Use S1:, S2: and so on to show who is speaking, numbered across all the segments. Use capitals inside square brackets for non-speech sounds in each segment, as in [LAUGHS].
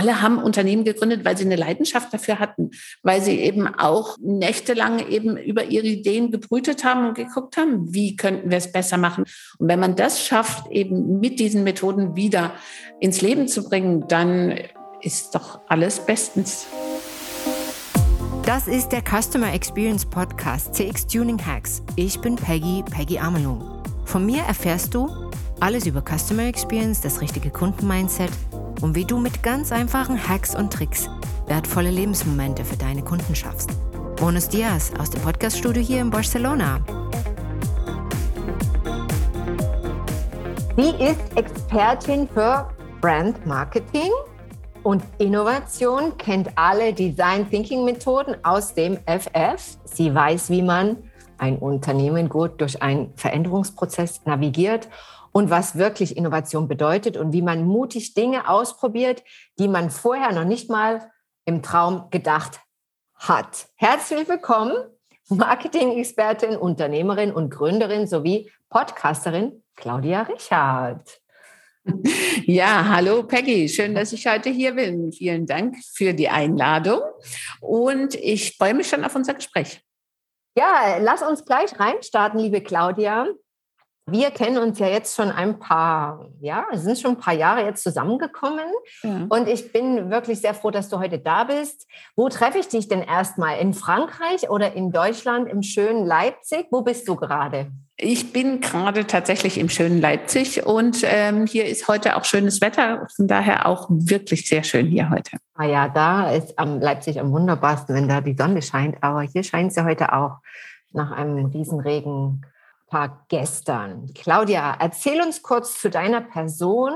S1: alle haben Unternehmen gegründet, weil sie eine Leidenschaft dafür hatten, weil sie eben auch nächtelang eben über ihre Ideen gebrütet haben und geguckt haben, wie könnten wir es besser machen. Und wenn man das schafft, eben mit diesen Methoden wieder ins Leben zu bringen, dann ist doch alles bestens.
S2: Das ist der Customer Experience Podcast CX Tuning Hacks. Ich bin Peggy, Peggy Amelung. Von mir erfährst du alles über Customer Experience, das richtige Kundenmindset und wie du mit ganz einfachen Hacks und Tricks wertvolle Lebensmomente für deine Kunden schaffst. Bonus Dias aus dem Podcaststudio hier in Barcelona. Sie ist Expertin für Brand Marketing und Innovation, kennt alle Design Thinking Methoden aus dem FF. Sie weiß, wie man ein Unternehmen gut durch einen Veränderungsprozess navigiert und was wirklich Innovation bedeutet und wie man mutig Dinge ausprobiert, die man vorher noch nicht mal im Traum gedacht hat. Herzlich willkommen, Marketing-Expertin, Unternehmerin und Gründerin sowie Podcasterin Claudia Richard.
S1: Ja, hallo Peggy, schön, dass ich heute hier bin. Vielen Dank für die Einladung und ich freue mich schon auf unser Gespräch.
S2: Ja, lass uns gleich reinstarten, liebe Claudia. Wir kennen uns ja jetzt schon ein paar, ja, sind schon ein paar Jahre jetzt zusammengekommen. Ja. Und ich bin wirklich sehr froh, dass du heute da bist. Wo treffe ich dich denn erstmal? In Frankreich oder in Deutschland im schönen Leipzig? Wo bist du gerade?
S1: Ich bin gerade tatsächlich im schönen Leipzig und ähm, hier ist heute auch schönes Wetter, von daher auch wirklich sehr schön hier heute.
S2: Ah ja, da ist am Leipzig am wunderbarsten, wenn da die Sonne scheint, aber hier scheint sie heute auch nach einem Riesenregen Tag gestern. Claudia, erzähl uns kurz zu deiner Person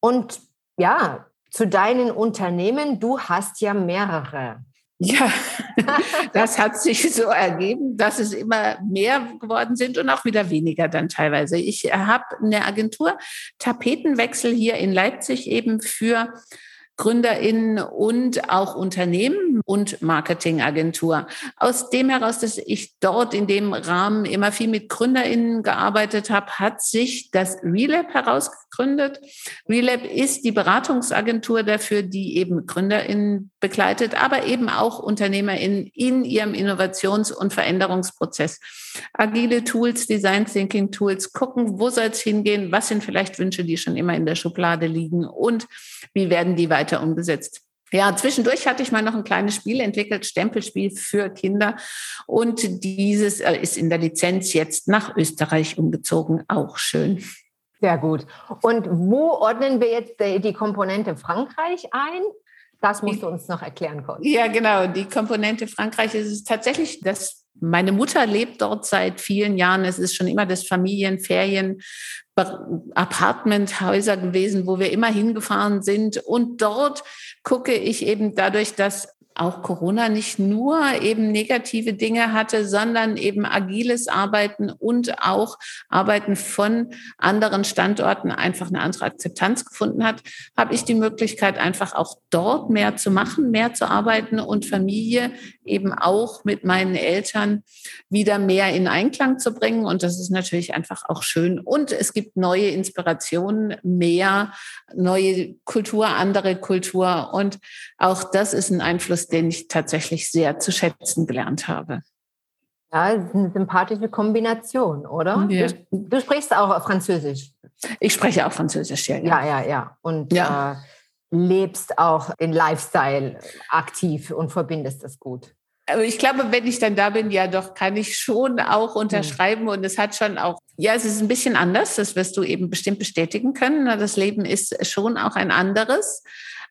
S2: und ja, zu deinen Unternehmen. Du hast ja mehrere.
S1: Ja, [LAUGHS] das hat sich so ergeben, dass es immer mehr geworden sind und auch wieder weniger dann teilweise. Ich habe eine Agentur Tapetenwechsel hier in Leipzig eben für GründerInnen und auch Unternehmen und Marketingagentur. Aus dem heraus, dass ich dort in dem Rahmen immer viel mit GründerInnen gearbeitet habe, hat sich das Relab herausgegründet. Relab ist die Beratungsagentur dafür, die eben GründerInnen begleitet, aber eben auch UnternehmerInnen in ihrem Innovations- und Veränderungsprozess. Agile Tools, Design Thinking Tools, gucken, wo soll es hingehen, was sind vielleicht Wünsche, die schon immer in der Schublade liegen und wie werden die weiter umgesetzt. Ja, zwischendurch hatte ich mal noch ein kleines Spiel entwickelt, Stempelspiel für Kinder. Und dieses äh, ist in der Lizenz jetzt nach Österreich umgezogen. Auch schön.
S2: Sehr gut. Und wo ordnen wir jetzt die Komponente Frankreich ein? Das musst du uns noch erklären,
S1: Gott. Ja, genau. Die Komponente Frankreich ist es tatsächlich, dass meine Mutter lebt dort seit vielen Jahren. Es ist schon immer das Familienferien Apartmenthäuser gewesen, wo wir immer hingefahren sind. Und dort gucke ich eben dadurch, dass auch Corona nicht nur eben negative Dinge hatte, sondern eben agiles Arbeiten und auch Arbeiten von anderen Standorten einfach eine andere Akzeptanz gefunden hat, habe ich die Möglichkeit, einfach auch dort mehr zu machen, mehr zu arbeiten und Familie eben auch mit meinen Eltern wieder mehr in Einklang zu bringen. Und das ist natürlich einfach auch schön. Und es gibt neue Inspirationen, mehr neue Kultur, andere Kultur. Und auch das ist ein Einfluss, den ich tatsächlich sehr zu schätzen gelernt habe.
S2: Ja, eine sympathische Kombination, oder? Ja. Du, du, sprichst auch Französisch.
S1: Ich spreche auch Französisch,
S2: ja. Ja, ja, ja. Und ja. Äh, lebst auch den Lifestyle aktiv und verbindest das gut.
S1: Aber ich glaube, wenn ich dann da bin, ja doch, kann ich schon auch hm. unterschreiben. Mhm. Und es hat schon auch, ja, es ist ein bisschen anders. Das wirst du eben bestimmt bestätigen können. Das Leben ist schon auch ein anderes.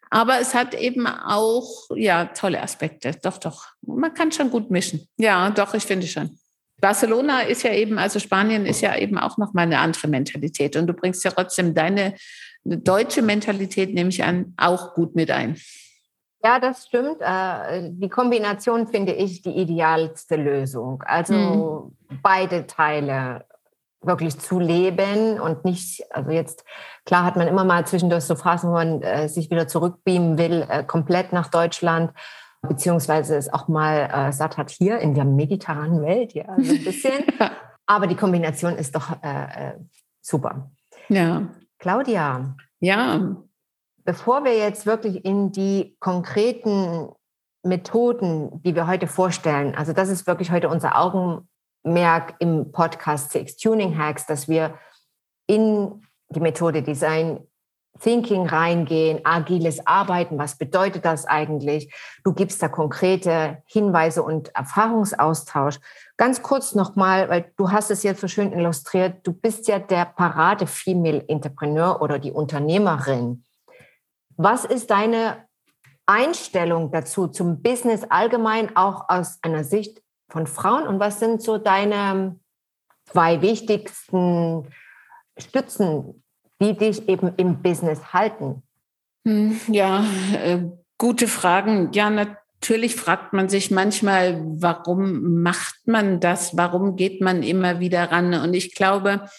S1: Aber es hat eben auch, ja, tolle Aspekte. Doch, doch. Man kann schon gut mischen. Ja, doch, ich finde schon. Barcelona ist ja eben, also Spanien ist ja eben auch nochmal eine andere Mentalität. Und du bringst ja trotzdem deine deutsche Mentalität, nehme ich an, auch gut mit ein.
S2: Ja, das stimmt. Äh, die Kombination finde ich die idealste Lösung. Also mhm. beide Teile wirklich zu leben und nicht, also jetzt, klar hat man immer mal zwischendurch so Phasen, wo man äh, sich wieder zurückbeamen will, äh, komplett nach Deutschland, beziehungsweise es auch mal äh, satt hat hier in der mediterranen Welt, ja, so ein bisschen. [LAUGHS] Aber die Kombination ist doch äh, äh, super.
S1: Ja.
S2: Claudia.
S1: Ja.
S2: bevor wir jetzt wirklich in die konkreten Methoden, die wir heute vorstellen, also das ist wirklich heute unser Augenmerk im Podcast Six Tuning Hacks, dass wir in die Methode Design Thinking reingehen, agiles Arbeiten, was bedeutet das eigentlich? Du gibst da konkrete Hinweise und Erfahrungsaustausch. Ganz kurz nochmal, weil du hast es jetzt so schön illustriert, du bist ja der Parade Female Entrepreneur oder die Unternehmerin. Was ist deine Einstellung dazu zum Business allgemein, auch aus einer Sicht von Frauen? Und was sind so deine zwei wichtigsten Stützen, die dich eben im Business halten?
S1: Hm, ja, äh, gute Fragen. Ja, natürlich fragt man sich manchmal, warum macht man das? Warum geht man immer wieder ran? Und ich glaube,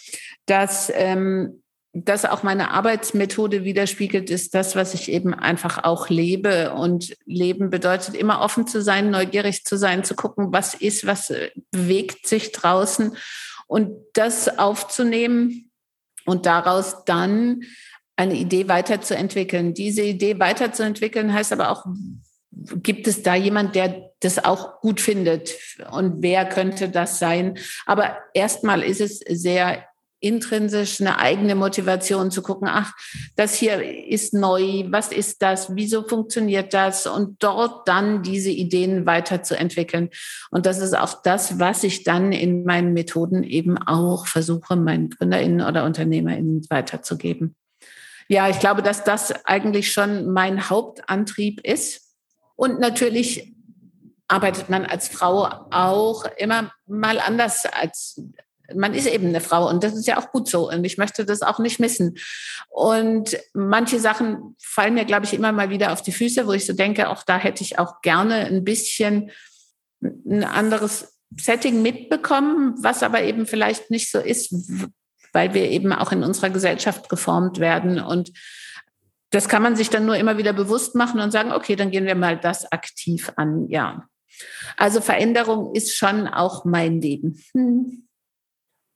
S1: dass ähm, das auch meine Arbeitsmethode widerspiegelt, ist das, was ich eben einfach auch lebe. Und Leben bedeutet immer offen zu sein, neugierig zu sein, zu gucken, was ist, was äh, bewegt sich draußen und das aufzunehmen und daraus dann eine Idee weiterzuentwickeln. Diese Idee weiterzuentwickeln heißt aber auch, gibt es da jemand, der das auch gut findet? Und wer könnte das sein? Aber erstmal ist es sehr intrinsisch eine eigene Motivation zu gucken, ach, das hier ist neu, was ist das, wieso funktioniert das und dort dann diese Ideen weiterzuentwickeln. Und das ist auch das, was ich dann in meinen Methoden eben auch versuche, meinen GründerInnen oder UnternehmerInnen weiterzugeben. Ja, ich glaube, dass das eigentlich schon mein Hauptantrieb ist. Und natürlich arbeitet man als Frau auch immer mal anders als man ist eben eine Frau und das ist ja auch gut so und ich möchte das auch nicht missen. Und manche Sachen fallen mir, glaube ich, immer mal wieder auf die Füße, wo ich so denke, auch da hätte ich auch gerne ein bisschen ein anderes Setting mitbekommen, was aber eben vielleicht nicht so ist, weil wir eben auch in unserer Gesellschaft geformt werden und das kann man sich dann nur immer wieder bewusst machen und sagen, okay, dann gehen wir mal das aktiv an, ja. Also Veränderung ist schon auch mein Leben. Hm.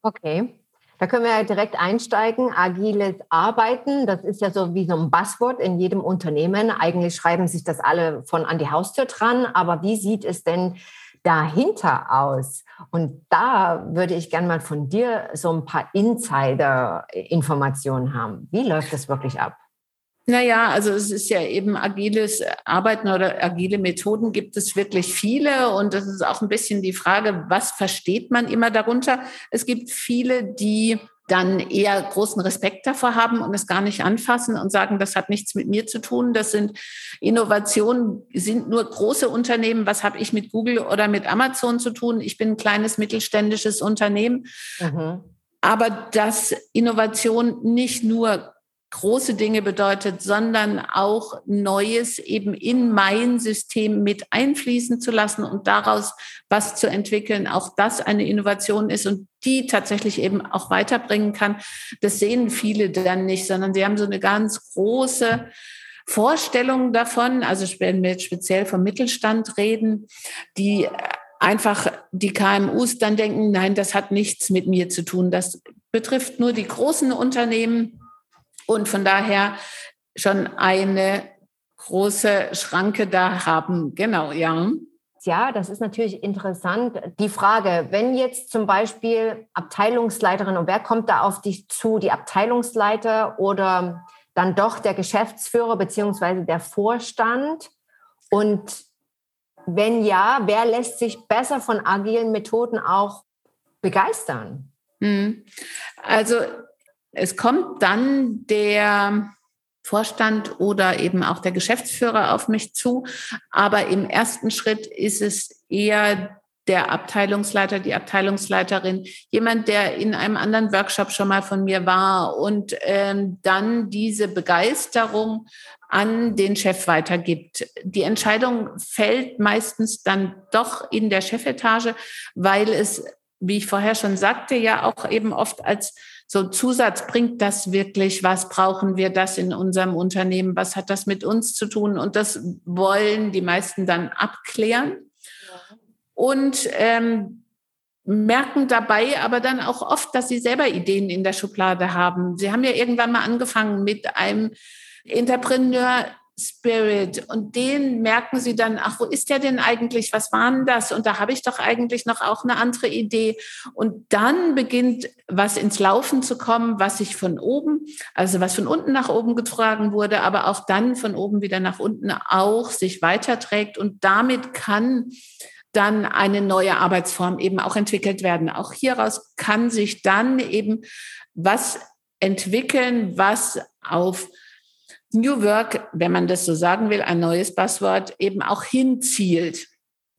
S2: Okay. Da können wir ja direkt einsteigen. Agiles Arbeiten, das ist ja so wie so ein Buzzword in jedem Unternehmen. Eigentlich schreiben sich das alle von an die Haustür dran. Aber wie sieht es denn dahinter aus? Und da würde ich gerne mal von dir so ein paar Insider-Informationen haben. Wie läuft das wirklich ab?
S1: Naja, also es ist ja eben agiles Arbeiten oder agile Methoden gibt es wirklich viele und das ist auch ein bisschen die Frage, was versteht man immer darunter? Es gibt viele, die dann eher großen Respekt davor haben und es gar nicht anfassen und sagen, das hat nichts mit mir zu tun. Das sind Innovationen, sind nur große Unternehmen. Was habe ich mit Google oder mit Amazon zu tun? Ich bin ein kleines mittelständisches Unternehmen. Mhm. Aber dass Innovation nicht nur große Dinge bedeutet, sondern auch Neues eben in mein System mit einfließen zu lassen und daraus was zu entwickeln, auch das eine Innovation ist und die tatsächlich eben auch weiterbringen kann. Das sehen viele dann nicht, sondern sie haben so eine ganz große Vorstellung davon, also wenn wir jetzt speziell vom Mittelstand reden, die einfach die KMUs dann denken, nein, das hat nichts mit mir zu tun. Das betrifft nur die großen Unternehmen und von daher schon eine große Schranke da haben. Genau, ja.
S2: Ja, das ist natürlich interessant. Die Frage, wenn jetzt zum Beispiel Abteilungsleiterin und wer kommt da auf dich zu, die Abteilungsleiter oder dann doch der Geschäftsführer beziehungsweise der Vorstand? Und wenn ja, wer lässt sich besser von agilen Methoden auch begeistern?
S1: Hm. Also es kommt dann der Vorstand oder eben auch der Geschäftsführer auf mich zu. Aber im ersten Schritt ist es eher der Abteilungsleiter, die Abteilungsleiterin, jemand, der in einem anderen Workshop schon mal von mir war und ähm, dann diese Begeisterung an den Chef weitergibt. Die Entscheidung fällt meistens dann doch in der Chefetage, weil es, wie ich vorher schon sagte, ja auch eben oft als so Zusatz, bringt das wirklich was? Brauchen wir das in unserem Unternehmen? Was hat das mit uns zu tun? Und das wollen die meisten dann abklären. Und ähm, merken dabei aber dann auch oft, dass sie selber Ideen in der Schublade haben. Sie haben ja irgendwann mal angefangen mit einem Entrepreneur Spirit und den merken sie dann, ach, wo ist der denn eigentlich? Was war denn das? Und da habe ich doch eigentlich noch auch eine andere Idee. Und dann beginnt was ins Laufen zu kommen, was sich von oben, also was von unten nach oben getragen wurde, aber auch dann von oben wieder nach unten auch sich weiterträgt. Und damit kann dann eine neue Arbeitsform eben auch entwickelt werden. Auch hieraus kann sich dann eben was entwickeln, was auf New Work, wenn man das so sagen will, ein neues Passwort, eben auch hinzielt,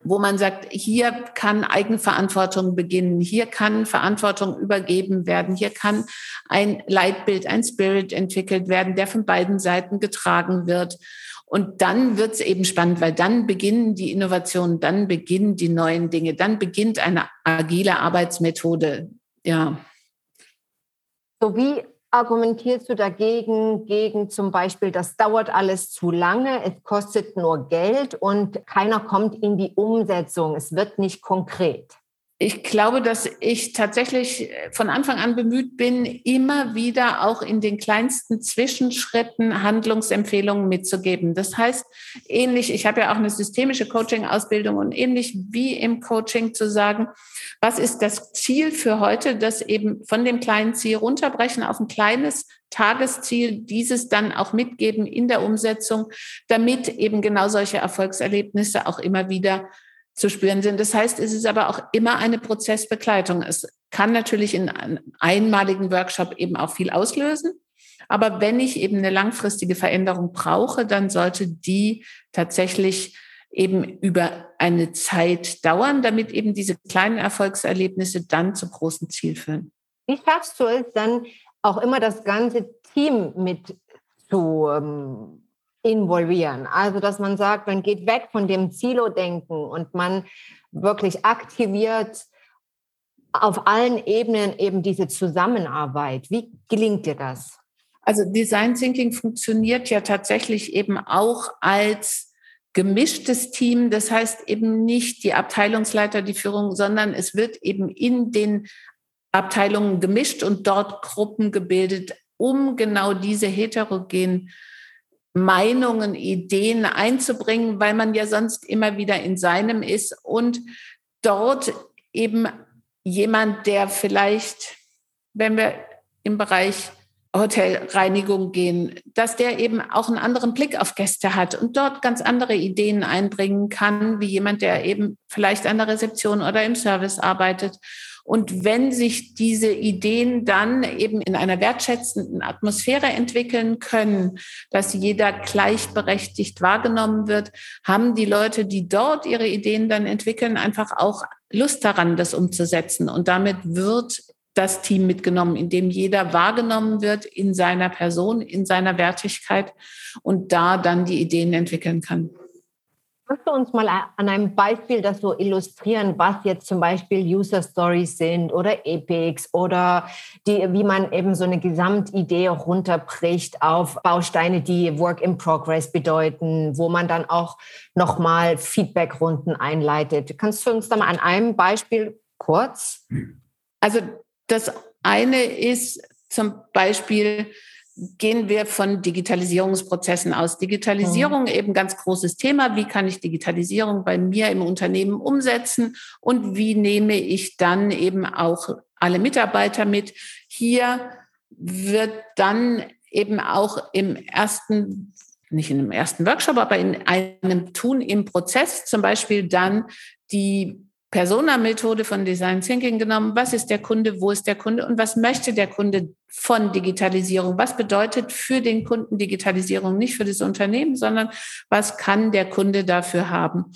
S1: wo man sagt, hier kann Eigenverantwortung beginnen, hier kann Verantwortung übergeben werden, hier kann ein Leitbild, ein Spirit entwickelt werden, der von beiden Seiten getragen wird. Und dann wird es eben spannend, weil dann beginnen die Innovationen, dann beginnen die neuen Dinge, dann beginnt eine agile Arbeitsmethode. Ja.
S2: So wie argumentierst du dagegen, gegen zum Beispiel, das dauert alles zu lange, es kostet nur Geld und keiner kommt in die Umsetzung, es wird nicht konkret?
S1: Ich glaube, dass ich tatsächlich von Anfang an bemüht bin, immer wieder auch in den kleinsten Zwischenschritten Handlungsempfehlungen mitzugeben. Das heißt, ähnlich, ich habe ja auch eine systemische Coaching-Ausbildung und ähnlich wie im Coaching zu sagen, was ist das Ziel für heute, das eben von dem kleinen Ziel runterbrechen auf ein kleines Tagesziel, dieses dann auch mitgeben in der Umsetzung, damit eben genau solche Erfolgserlebnisse auch immer wieder zu spüren sind. Das heißt, es ist aber auch immer eine Prozessbegleitung. Es kann natürlich in einem einmaligen Workshop eben auch viel auslösen. Aber wenn ich eben eine langfristige Veränderung brauche, dann sollte die tatsächlich eben über eine Zeit dauern, damit eben diese kleinen Erfolgserlebnisse dann zum großen Ziel führen.
S2: Wie schaffst du es dann auch immer das ganze Team mit zu ähm, involvieren. Also, dass man sagt, man geht weg von dem Silo-Denken und man wirklich aktiviert auf allen Ebenen eben diese Zusammenarbeit. Wie gelingt dir das?
S1: Also Design Thinking funktioniert ja tatsächlich eben auch als gemischtes Team. Das heißt eben nicht die Abteilungsleiter, die Führung, sondern es wird eben in den Abteilungen gemischt und dort Gruppen gebildet, um genau diese heterogenen Meinungen, Ideen einzubringen, weil man ja sonst immer wieder in seinem ist und dort eben jemand, der vielleicht, wenn wir im Bereich Hotelreinigung gehen, dass der eben auch einen anderen Blick auf Gäste hat und dort ganz andere Ideen einbringen kann, wie jemand, der eben vielleicht an der Rezeption oder im Service arbeitet. Und wenn sich diese Ideen dann eben in einer wertschätzenden Atmosphäre entwickeln können, dass jeder gleichberechtigt wahrgenommen wird, haben die Leute, die dort ihre Ideen dann entwickeln, einfach auch Lust daran, das umzusetzen. Und damit wird das Team mitgenommen, in dem jeder wahrgenommen wird in seiner Person, in seiner Wertigkeit und da dann die Ideen entwickeln kann.
S2: Kannst du uns mal an einem Beispiel das so illustrieren, was jetzt zum Beispiel User Stories sind oder Epics oder die, wie man eben so eine Gesamtidee runterbricht auf Bausteine, die Work in Progress bedeuten, wo man dann auch nochmal Feedbackrunden einleitet. Kannst du uns da mal an einem Beispiel kurz?
S1: Also das eine ist zum Beispiel, gehen wir von Digitalisierungsprozessen aus. Digitalisierung mhm. eben ganz großes Thema. Wie kann ich Digitalisierung bei mir im Unternehmen umsetzen und wie nehme ich dann eben auch alle Mitarbeiter mit? Hier wird dann eben auch im ersten nicht in einem ersten Workshop, aber in einem Tun im Prozess zum Beispiel dann die Persona-Methode von Design Thinking genommen. Was ist der Kunde? Wo ist der Kunde? Und was möchte der Kunde von Digitalisierung? Was bedeutet für den Kunden Digitalisierung? Nicht für das Unternehmen, sondern was kann der Kunde dafür haben?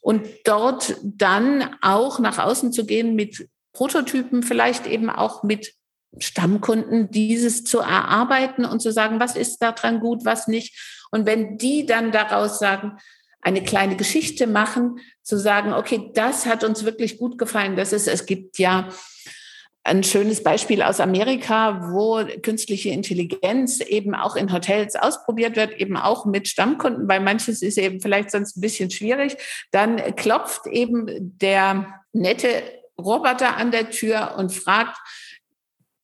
S1: Und dort dann auch nach außen zu gehen mit Prototypen, vielleicht eben auch mit Stammkunden, dieses zu erarbeiten und zu sagen, was ist daran gut, was nicht. Und wenn die dann daraus sagen, eine kleine Geschichte machen, zu sagen, okay, das hat uns wirklich gut gefallen. Das ist, es gibt ja ein schönes Beispiel aus Amerika, wo künstliche Intelligenz eben auch in Hotels ausprobiert wird, eben auch mit Stammkunden, weil manches ist eben vielleicht sonst ein bisschen schwierig. Dann klopft eben der nette Roboter an der Tür und fragt,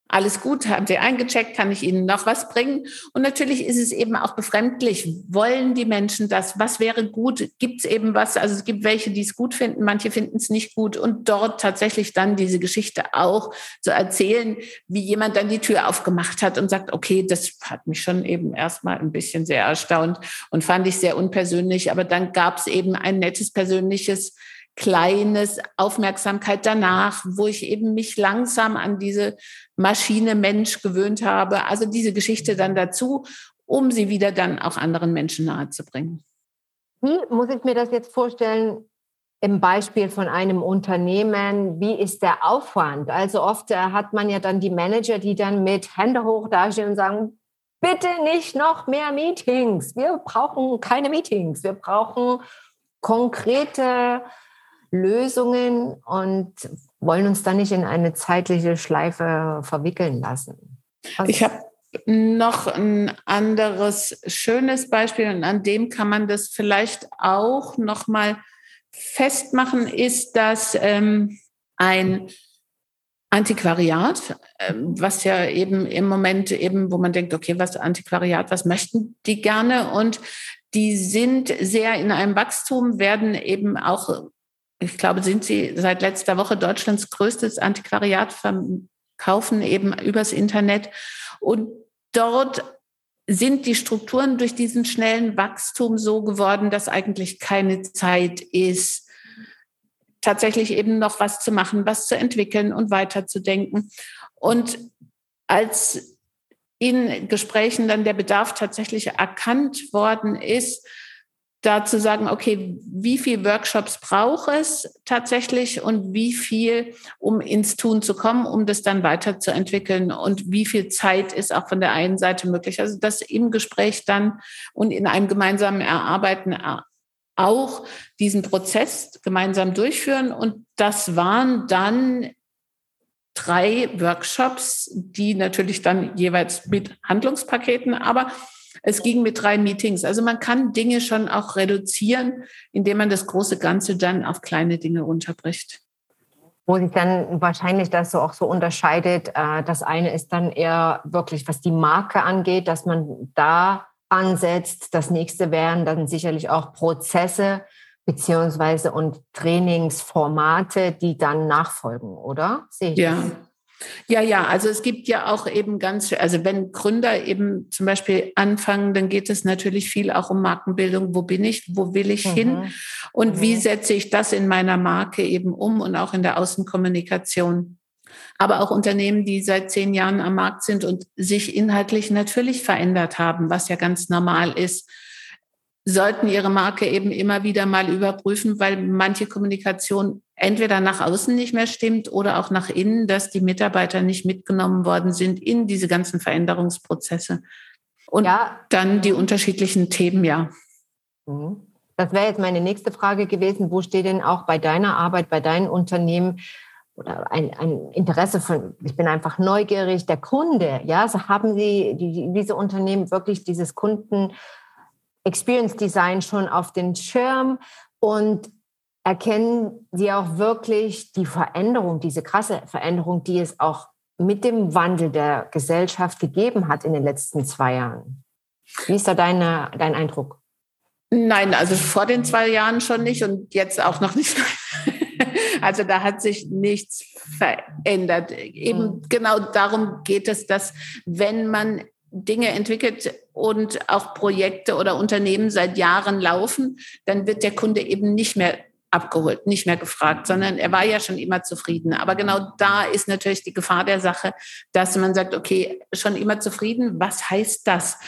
S1: alles gut, haben Sie eingecheckt, kann ich Ihnen noch was bringen? Und natürlich ist es eben auch befremdlich. Wollen die Menschen das? Was wäre gut? Gibt es eben was? Also es gibt welche, die es gut finden, manche finden es nicht gut. Und dort tatsächlich dann diese Geschichte auch zu erzählen, wie jemand dann die Tür aufgemacht hat und sagt, okay, das hat mich schon eben erstmal ein bisschen sehr erstaunt und fand ich sehr unpersönlich. Aber dann gab es eben ein nettes persönliches kleines Aufmerksamkeit danach, wo ich eben mich langsam an diese Maschine Mensch gewöhnt habe. Also diese Geschichte dann dazu, um sie wieder dann auch anderen Menschen nahezubringen.
S2: Wie muss ich mir das jetzt vorstellen im Beispiel von einem Unternehmen? Wie ist der Aufwand? Also oft äh, hat man ja dann die Manager, die dann mit Hände hoch dastehen und sagen, bitte nicht noch mehr Meetings. Wir brauchen keine Meetings. Wir brauchen konkrete Lösungen und wollen uns da nicht in eine zeitliche Schleife verwickeln lassen.
S1: Was ich habe noch ein anderes schönes Beispiel und an dem kann man das vielleicht auch noch mal festmachen, ist, dass ähm, ein Antiquariat, äh, was ja eben im Moment eben, wo man denkt, okay, was Antiquariat, was möchten die gerne? Und die sind sehr in einem Wachstum, werden eben auch ich glaube, sind sie seit letzter Woche Deutschlands größtes Antiquariat verkaufen eben übers Internet. Und dort sind die Strukturen durch diesen schnellen Wachstum so geworden, dass eigentlich keine Zeit ist, tatsächlich eben noch was zu machen, was zu entwickeln und weiterzudenken. Und als in Gesprächen dann der Bedarf tatsächlich erkannt worden ist, da zu sagen, okay, wie viel Workshops braucht es tatsächlich und wie viel, um ins Tun zu kommen, um das dann weiterzuentwickeln und wie viel Zeit ist auch von der einen Seite möglich. Also das im Gespräch dann und in einem gemeinsamen Erarbeiten auch diesen Prozess gemeinsam durchführen. Und das waren dann drei Workshops, die natürlich dann jeweils mit Handlungspaketen, aber es ging mit drei Meetings. Also man kann Dinge schon auch reduzieren, indem man das große Ganze dann auf kleine Dinge runterbricht.
S2: Wo sich dann wahrscheinlich das so auch so unterscheidet. Äh, das eine ist dann eher wirklich, was die Marke angeht, dass man da ansetzt. Das nächste wären dann sicherlich auch Prozesse beziehungsweise und Trainingsformate, die dann nachfolgen, oder?
S1: Sehe ich ja. Das? Ja, ja, also es gibt ja auch eben ganz, also wenn Gründer eben zum Beispiel anfangen, dann geht es natürlich viel auch um Markenbildung. Wo bin ich? Wo will ich mhm. hin? Und mhm. wie setze ich das in meiner Marke eben um und auch in der Außenkommunikation? Aber auch Unternehmen, die seit zehn Jahren am Markt sind und sich inhaltlich natürlich verändert haben, was ja ganz normal ist sollten ihre Marke eben immer wieder mal überprüfen, weil manche Kommunikation entweder nach außen nicht mehr stimmt oder auch nach innen, dass die Mitarbeiter nicht mitgenommen worden sind in diese ganzen Veränderungsprozesse. Und ja. dann die unterschiedlichen Themen, ja.
S2: Mhm. Das wäre jetzt meine nächste Frage gewesen. Wo steht denn auch bei deiner Arbeit, bei deinen Unternehmen oder ein, ein Interesse von, ich bin einfach neugierig, der Kunde, ja, so haben Sie die, diese Unternehmen wirklich dieses Kunden Experience Design schon auf den Schirm und erkennen Sie auch wirklich die Veränderung, diese krasse Veränderung, die es auch mit dem Wandel der Gesellschaft gegeben hat in den letzten zwei Jahren. Wie ist da deine, dein Eindruck?
S1: Nein, also vor den zwei Jahren schon nicht und jetzt auch noch nicht. [LAUGHS] Also da hat sich nichts verändert. Eben mhm. genau darum geht es, dass wenn man Dinge entwickelt und auch Projekte oder Unternehmen seit Jahren laufen, dann wird der Kunde eben nicht mehr abgeholt, nicht mehr gefragt, sondern er war ja schon immer zufrieden. Aber genau da ist natürlich die Gefahr der Sache, dass man sagt, okay, schon immer zufrieden, was heißt das?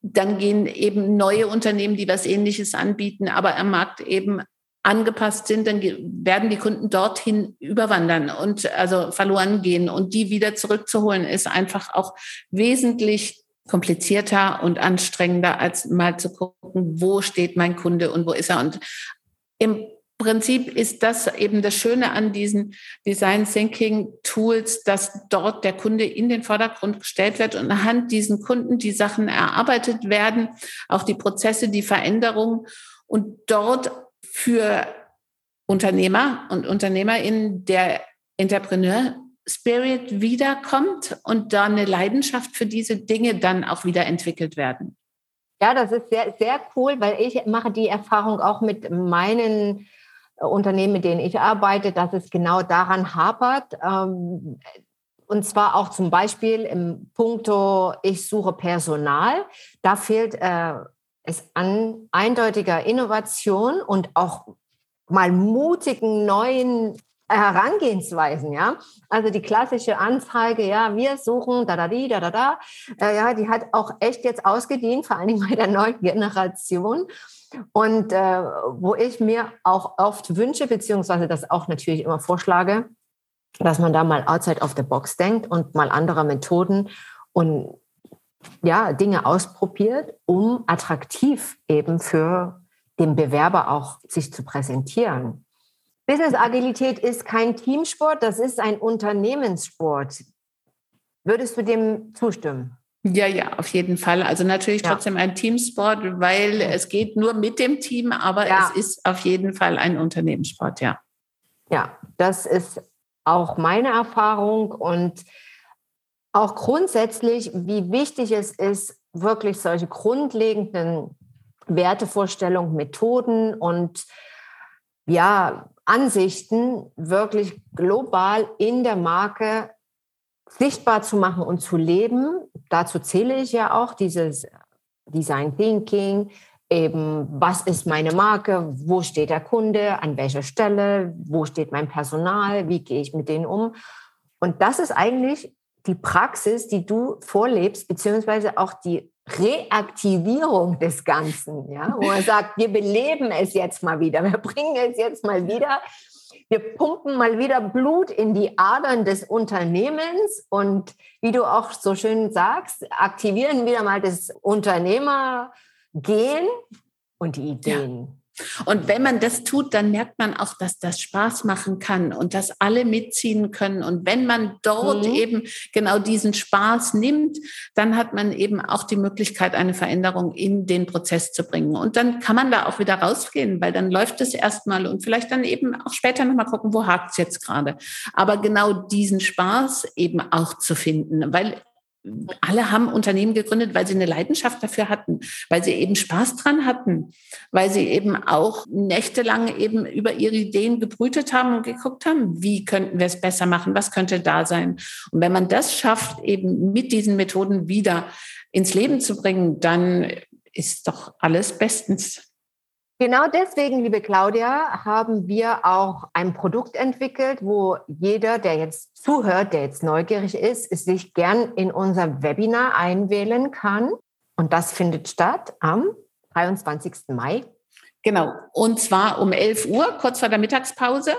S1: Dann gehen eben neue Unternehmen, die was Ähnliches anbieten, aber am Markt eben angepasst sind, dann werden die Kunden dorthin überwandern und also verloren gehen. Und die wieder zurückzuholen, ist einfach auch wesentlich komplizierter und anstrengender, als mal zu gucken, wo steht mein Kunde und wo ist er. Und im Prinzip ist das eben das Schöne an diesen Design Thinking Tools, dass dort der Kunde in den Vordergrund gestellt wird und anhand diesen Kunden die Sachen erarbeitet werden, auch die Prozesse, die Veränderungen und dort für Unternehmer und UnternehmerInnen der Entrepreneur Spirit wiederkommt und da eine Leidenschaft für diese Dinge dann auch wieder entwickelt werden.
S2: Ja, das ist sehr, sehr cool, weil ich mache die Erfahrung auch mit meinen äh, Unternehmen, mit denen ich arbeite, dass es genau daran hapert. Ähm, und zwar auch zum Beispiel im Punkto, ich suche Personal. Da fehlt äh, es an eindeutiger Innovation und auch mal mutigen neuen Herangehensweisen, ja. Also die klassische Anzeige, ja, wir suchen da da da da da, äh, ja, die hat auch echt jetzt ausgedient, vor allen Dingen bei der neuen Generation. Und äh, wo ich mir auch oft wünsche, beziehungsweise das auch natürlich immer vorschlage, dass man da mal outside of the box denkt und mal andere Methoden und ja, Dinge ausprobiert, um attraktiv eben für den Bewerber auch sich zu präsentieren. Business Agilität ist kein Teamsport, das ist ein Unternehmenssport. Würdest du dem zustimmen?
S1: Ja, ja, auf jeden Fall. Also natürlich ja. trotzdem ein Teamsport, weil es geht nur mit dem Team, aber ja. es ist auf jeden Fall ein Unternehmenssport, ja.
S2: Ja, das ist auch meine Erfahrung und auch grundsätzlich, wie wichtig es ist, wirklich solche grundlegenden Wertevorstellungen, Methoden und ja, Ansichten wirklich global in der Marke sichtbar zu machen und zu leben. Dazu zähle ich ja auch dieses Design Thinking, eben was ist meine Marke, wo steht der Kunde, an welcher Stelle, wo steht mein Personal, wie gehe ich mit denen um. Und das ist eigentlich die Praxis, die du vorlebst, beziehungsweise auch die Reaktivierung des Ganzen, ja, wo man sagt, wir beleben es jetzt mal wieder, wir bringen es jetzt mal wieder, wir pumpen mal wieder Blut in die Adern des Unternehmens und wie du auch so schön sagst, aktivieren wieder mal das Unternehmergehen und die Ideen. Ja.
S1: Und wenn man das tut, dann merkt man auch, dass das Spaß machen kann und dass alle mitziehen können. Und wenn man dort mhm. eben genau diesen Spaß nimmt, dann hat man eben auch die Möglichkeit, eine Veränderung in den Prozess zu bringen. Und dann kann man da auch wieder rausgehen, weil dann läuft es erstmal und vielleicht dann eben auch später nochmal gucken, wo hakt es jetzt gerade. Aber genau diesen Spaß eben auch zu finden, weil alle haben Unternehmen gegründet, weil sie eine Leidenschaft dafür hatten, weil sie eben Spaß dran hatten, weil sie eben auch nächtelang eben über ihre Ideen gebrütet haben und geguckt haben, wie könnten wir es besser machen, was könnte da sein. Und wenn man das schafft, eben mit diesen Methoden wieder ins Leben zu bringen, dann ist doch alles bestens.
S2: Genau deswegen, liebe Claudia, haben wir auch ein Produkt entwickelt, wo jeder, der jetzt zuhört, der jetzt neugierig ist, sich gern in unser Webinar einwählen kann. Und das findet statt am 23. Mai.
S1: Genau. Und zwar um 11 Uhr, kurz vor der Mittagspause,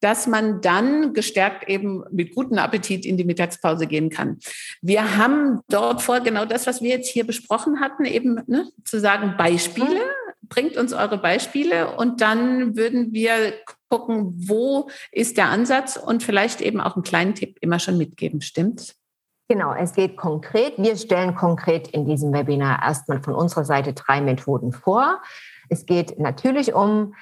S1: dass man dann gestärkt eben mit gutem Appetit in die Mittagspause gehen kann. Wir haben dort vor genau das, was wir jetzt hier besprochen hatten, eben ne, zu sagen Beispiele. Mhm bringt uns eure Beispiele und dann würden wir gucken, wo ist der Ansatz und vielleicht eben auch einen kleinen Tipp immer schon mitgeben. Stimmt's?
S2: Genau, es geht konkret. Wir stellen konkret in diesem Webinar erstmal von unserer Seite drei Methoden vor. Es geht natürlich um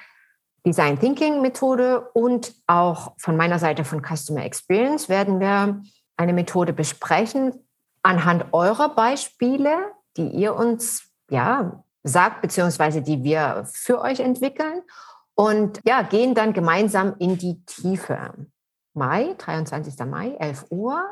S2: Design Thinking Methode und auch von meiner Seite von Customer Experience werden wir eine Methode besprechen anhand eurer Beispiele, die ihr uns ja sagt, beziehungsweise die wir für euch entwickeln und ja, gehen dann gemeinsam in die Tiefe. Mai, 23. Mai, 11 Uhr.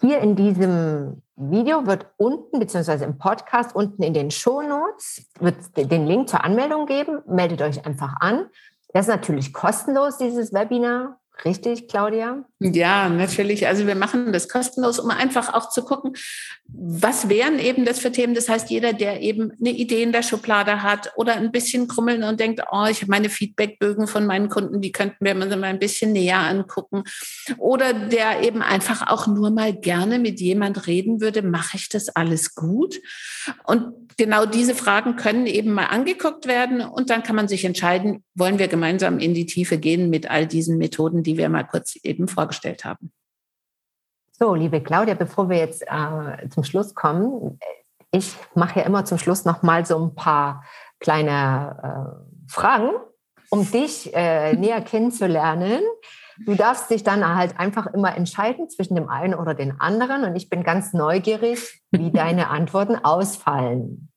S2: Hier in diesem Video wird unten, beziehungsweise im Podcast unten in den Show Notes, wird den Link zur Anmeldung geben. Meldet euch einfach an. Das ist natürlich kostenlos, dieses Webinar. Richtig, Claudia?
S1: Ja, natürlich. Also wir machen das kostenlos, um einfach auch zu gucken, was wären eben das für Themen. Das heißt, jeder, der eben eine Idee in der Schublade hat oder ein bisschen krummeln und denkt, oh, ich habe meine Feedbackbögen von meinen Kunden, die könnten wir mal ein bisschen näher angucken. Oder der eben einfach auch nur mal gerne mit jemand reden würde, mache ich das alles gut? Und genau diese Fragen können eben mal angeguckt werden und dann kann man sich entscheiden, wollen wir gemeinsam in die Tiefe gehen mit all diesen Methoden, die wir mal kurz eben vorgestellt haben.
S2: So, liebe Claudia, bevor wir jetzt äh, zum Schluss kommen, ich mache ja immer zum Schluss noch mal so ein paar kleine äh, Fragen, um dich äh, [LAUGHS] näher kennenzulernen. Du darfst dich dann halt einfach immer entscheiden zwischen dem einen oder den anderen. Und ich bin ganz neugierig, wie [LAUGHS] deine Antworten ausfallen.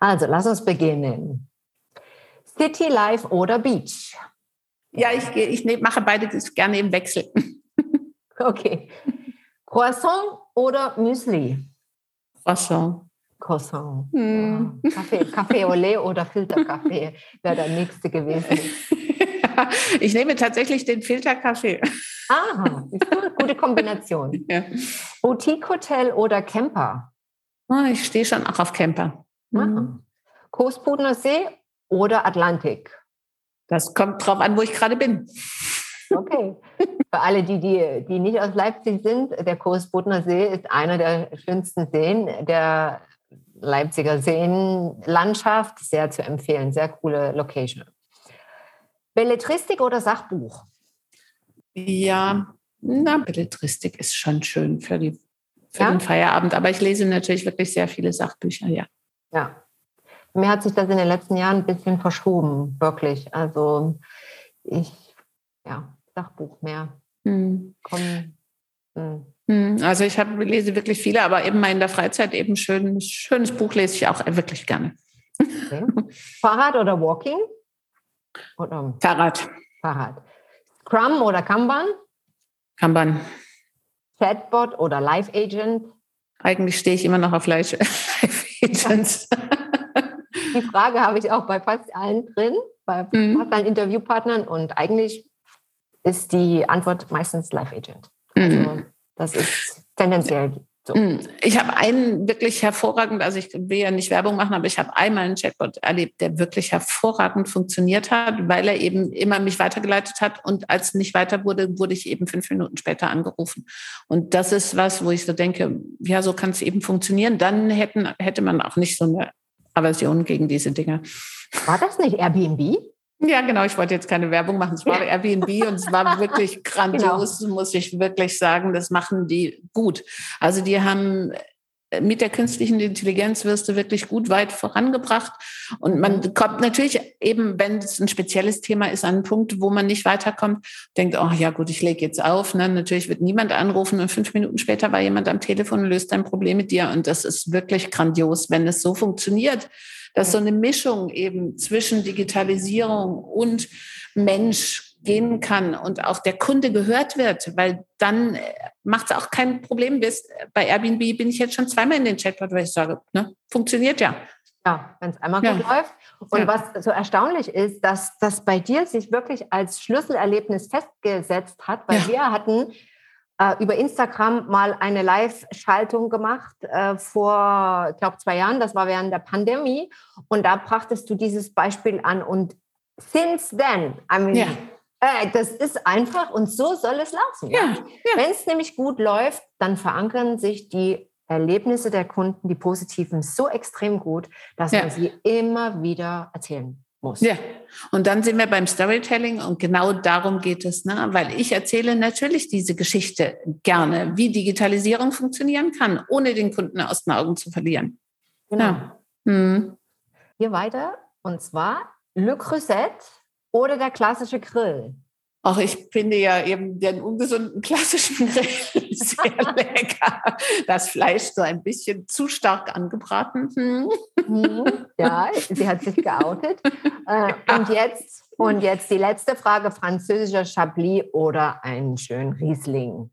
S2: Also, lass uns beginnen. City Life oder Beach?
S1: Ja, ich, ich mache beide gerne im Wechsel. [LAUGHS]
S2: Okay. Croissant oder Müsli?
S1: Croissant.
S2: Croissant. Hm. Ja. Kaffee, Kaffee Olé oder Filterkaffee [LAUGHS] wäre der nächste gewesen. [LAUGHS]
S1: ich nehme tatsächlich den Filterkaffee.
S2: Aha, gute Kombination. Ja. Boutique Hotel oder Camper?
S1: Oh, ich stehe schon auch auf Camper.
S2: Mhm. Coespudener See oder Atlantik?
S1: Das kommt drauf an, wo ich gerade bin.
S2: Okay. Für alle, die, die, die nicht aus Leipzig sind, der Coesbudner See ist einer der schönsten Seen der Leipziger Seenlandschaft. Sehr zu empfehlen, sehr coole Location. Belletristik oder Sachbuch?
S1: Ja, na, Belletristik ist schon schön für, die, für ja? den Feierabend, aber ich lese natürlich wirklich sehr viele Sachbücher, ja.
S2: Ja. Mir hat sich das in den letzten Jahren ein bisschen verschoben, wirklich. Also ich, ja, Sachbuch mehr. Hm. Komm,
S1: hm. Also ich hab, lese wirklich viele, aber eben mal in der Freizeit eben schön, schönes Buch lese ich auch wirklich gerne.
S2: Okay. Fahrrad oder Walking?
S1: Oder? Fahrrad.
S2: Fahrrad. Scrum oder Kanban?
S1: Kanban.
S2: Chatbot oder Live Agent?
S1: Eigentlich stehe ich immer noch auf Live [LAUGHS] Agents. [LAUGHS]
S2: Die Frage habe ich auch bei fast allen drin, bei mhm. fast allen Interviewpartnern und eigentlich ist die Antwort meistens Live Agent. Also mhm. das ist tendenziell so. Mhm.
S1: Ich habe einen wirklich hervorragend, also ich will ja nicht Werbung machen, aber ich habe einmal einen Chatbot erlebt, der wirklich hervorragend funktioniert hat, weil er eben immer mich weitergeleitet hat und als nicht weiter wurde, wurde ich eben fünf Minuten später angerufen. Und das ist was, wo ich so denke, ja, so kann es eben funktionieren. Dann hätten, hätte man auch nicht so eine Aversion gegen diese Dinge.
S2: War das nicht Airbnb?
S1: Ja, genau. Ich wollte jetzt keine Werbung machen. Es war [LAUGHS] Airbnb und es war wirklich grandios, genau. muss ich wirklich sagen. Das machen die gut. Also die haben mit der künstlichen Intelligenz wirst du wirklich gut weit vorangebracht. Und man kommt natürlich eben, wenn es ein spezielles Thema ist, an einen Punkt, wo man nicht weiterkommt, denkt, oh ja gut, ich lege jetzt auf. Ne? Natürlich wird niemand anrufen und fünf Minuten später war jemand am Telefon und löst ein Problem mit dir. Und das ist wirklich grandios, wenn es so funktioniert dass so eine Mischung eben zwischen Digitalisierung und Mensch gehen kann und auch der Kunde gehört wird, weil dann äh, macht es auch kein Problem. Bei Airbnb bin ich jetzt schon zweimal in den Chatbot, weil ich sage, ne, funktioniert ja.
S2: Ja, wenn es einmal ja. gut läuft. Und ja. was so erstaunlich ist, dass das bei dir sich wirklich als Schlüsselerlebnis festgesetzt hat, weil ja. wir hatten äh, über Instagram mal eine Live-Schaltung gemacht äh, vor, ich glaube, zwei Jahren. Das war während der Pandemie. Und da brachtest du dieses Beispiel an. Und since then, I mean. Äh, das ist einfach und so soll es laufen. Ja. ja. Wenn es nämlich gut läuft, dann verankern sich die Erlebnisse der Kunden, die positiven, so extrem gut, dass man sie immer wieder erzählen muss.
S1: Ja, und dann sind wir beim Storytelling und genau darum geht es, ne? weil ich erzähle natürlich diese Geschichte gerne, wie Digitalisierung funktionieren kann, ohne den Kunden aus den Augen zu verlieren.
S2: Genau. Ja. Hm. Hier weiter und zwar Le Creuset oder der klassische Grill.
S1: Auch ich finde ja eben den ungesunden klassischen Grill [LAUGHS] sehr [LAUGHS] lecker. Das Fleisch so ein bisschen zu stark angebraten. Hm.
S2: hm. Ja, sie hat sich geoutet. Äh, und jetzt, und jetzt die letzte Frage: französischer Chablis oder ein schön Riesling?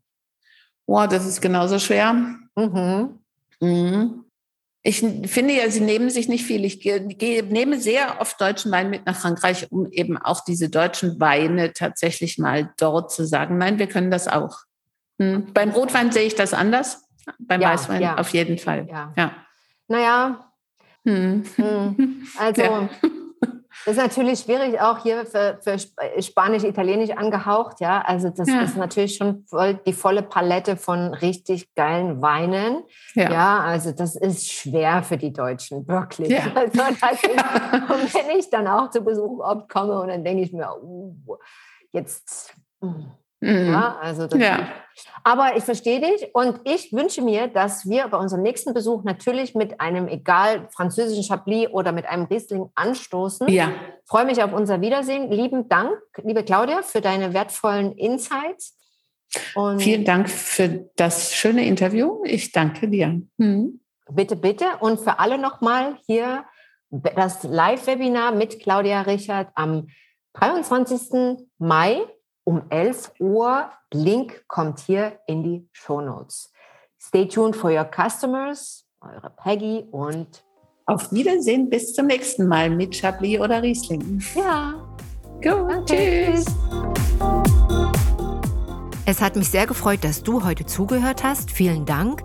S1: Boah, das ist genauso schwer. Mhm. Mhm. Ich finde ja, sie nehmen sich nicht viel. Ich gehe, nehme sehr oft deutschen Wein mit nach Frankreich, um eben auch diese deutschen Weine tatsächlich mal dort zu sagen, nein, wir können das auch. Hm. Beim Rotwein sehe ich das anders, beim ja, Weißwein ja. auf jeden Fall. Ja. ja.
S2: Naja, hm. Hm. also [LAUGHS] ja. Das ist natürlich schwierig, auch hier für, für Spanisch, Italienisch angehaucht, ja. Also das ja. ist natürlich schon voll die volle Palette von richtig geilen Weinen. Ja. ja also das ist schwer für die Deutschen, wirklich. Ja. Also [LAUGHS] ist, und wenn ich dann auch zu Besuch komme und dann denke ich mir, uh, jetzt. Hm. Mhm. Ja, also ja. aber ich verstehe dich und ich wünsche mir, dass wir bei unserem nächsten Besuch natürlich mit einem, egal französischen Chablis oder mit einem Riesling anstoßen.
S1: Ja.
S3: freue mich auf unser Wiedersehen. Lieben Dank, liebe Claudia, für deine wertvollen Insights.
S1: Und Vielen Dank für das schöne Interview. Ich danke dir.
S3: Mhm. Bitte, bitte. Und für alle nochmal hier das Live-Webinar mit Claudia Richard am 23. Mai um 11 Uhr. Link kommt hier in die Show Notes. Stay tuned for your customers, eure Peggy und
S1: auf Wiedersehen bis zum nächsten Mal mit Chablis oder Riesling.
S3: Ja.
S1: Gut, tschüss.
S2: Es hat mich sehr gefreut, dass du heute zugehört hast. Vielen Dank.